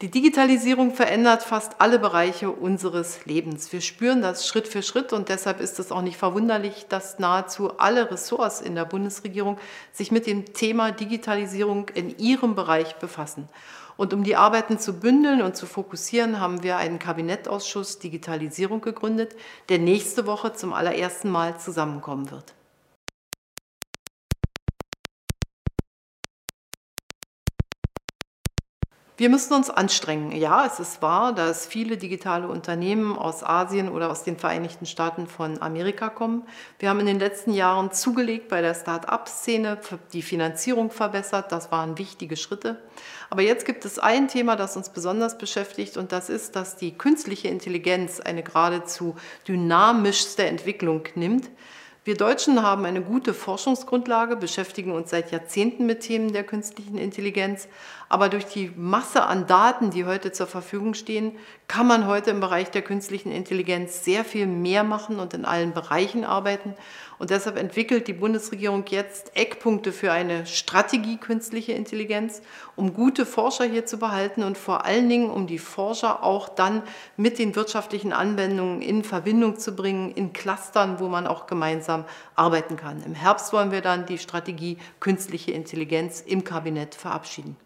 Die Digitalisierung verändert fast alle Bereiche unseres Lebens. Wir spüren das Schritt für Schritt und deshalb ist es auch nicht verwunderlich, dass nahezu alle Ressorts in der Bundesregierung sich mit dem Thema Digitalisierung in ihrem Bereich befassen. Und um die Arbeiten zu bündeln und zu fokussieren, haben wir einen Kabinettausschuss Digitalisierung gegründet, der nächste Woche zum allerersten Mal zusammenkommen wird. Wir müssen uns anstrengen. Ja, es ist wahr, dass viele digitale Unternehmen aus Asien oder aus den Vereinigten Staaten von Amerika kommen. Wir haben in den letzten Jahren zugelegt bei der Start-up-Szene, die Finanzierung verbessert. Das waren wichtige Schritte. Aber jetzt gibt es ein Thema, das uns besonders beschäftigt und das ist, dass die künstliche Intelligenz eine geradezu dynamischste Entwicklung nimmt. Wir Deutschen haben eine gute Forschungsgrundlage, beschäftigen uns seit Jahrzehnten mit Themen der künstlichen Intelligenz. Aber durch die Masse an Daten, die heute zur Verfügung stehen, kann man heute im Bereich der künstlichen Intelligenz sehr viel mehr machen und in allen Bereichen arbeiten. Und deshalb entwickelt die Bundesregierung jetzt Eckpunkte für eine Strategie künstliche Intelligenz, um gute Forscher hier zu behalten und vor allen Dingen, um die Forscher auch dann mit den wirtschaftlichen Anwendungen in Verbindung zu bringen, in Clustern, wo man auch gemeinsam arbeiten kann. Im Herbst wollen wir dann die Strategie künstliche Intelligenz im Kabinett verabschieden.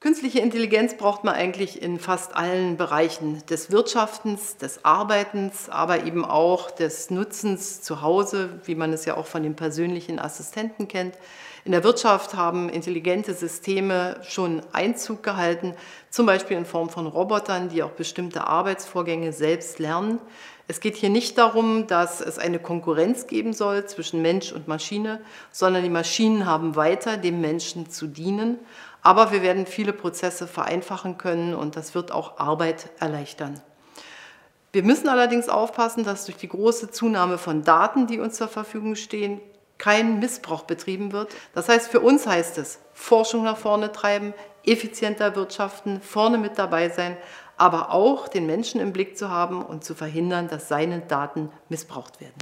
Künstliche Intelligenz braucht man eigentlich in fast allen Bereichen des Wirtschaftens, des Arbeitens, aber eben auch des Nutzens zu Hause, wie man es ja auch von den persönlichen Assistenten kennt. In der Wirtschaft haben intelligente Systeme schon Einzug gehalten, zum Beispiel in Form von Robotern, die auch bestimmte Arbeitsvorgänge selbst lernen. Es geht hier nicht darum, dass es eine Konkurrenz geben soll zwischen Mensch und Maschine, sondern die Maschinen haben weiter dem Menschen zu dienen. Aber wir werden viele Prozesse vereinfachen können und das wird auch Arbeit erleichtern. Wir müssen allerdings aufpassen, dass durch die große Zunahme von Daten, die uns zur Verfügung stehen, kein Missbrauch betrieben wird. Das heißt, für uns heißt es, Forschung nach vorne treiben, effizienter wirtschaften, vorne mit dabei sein, aber auch den Menschen im Blick zu haben und zu verhindern, dass seine Daten missbraucht werden.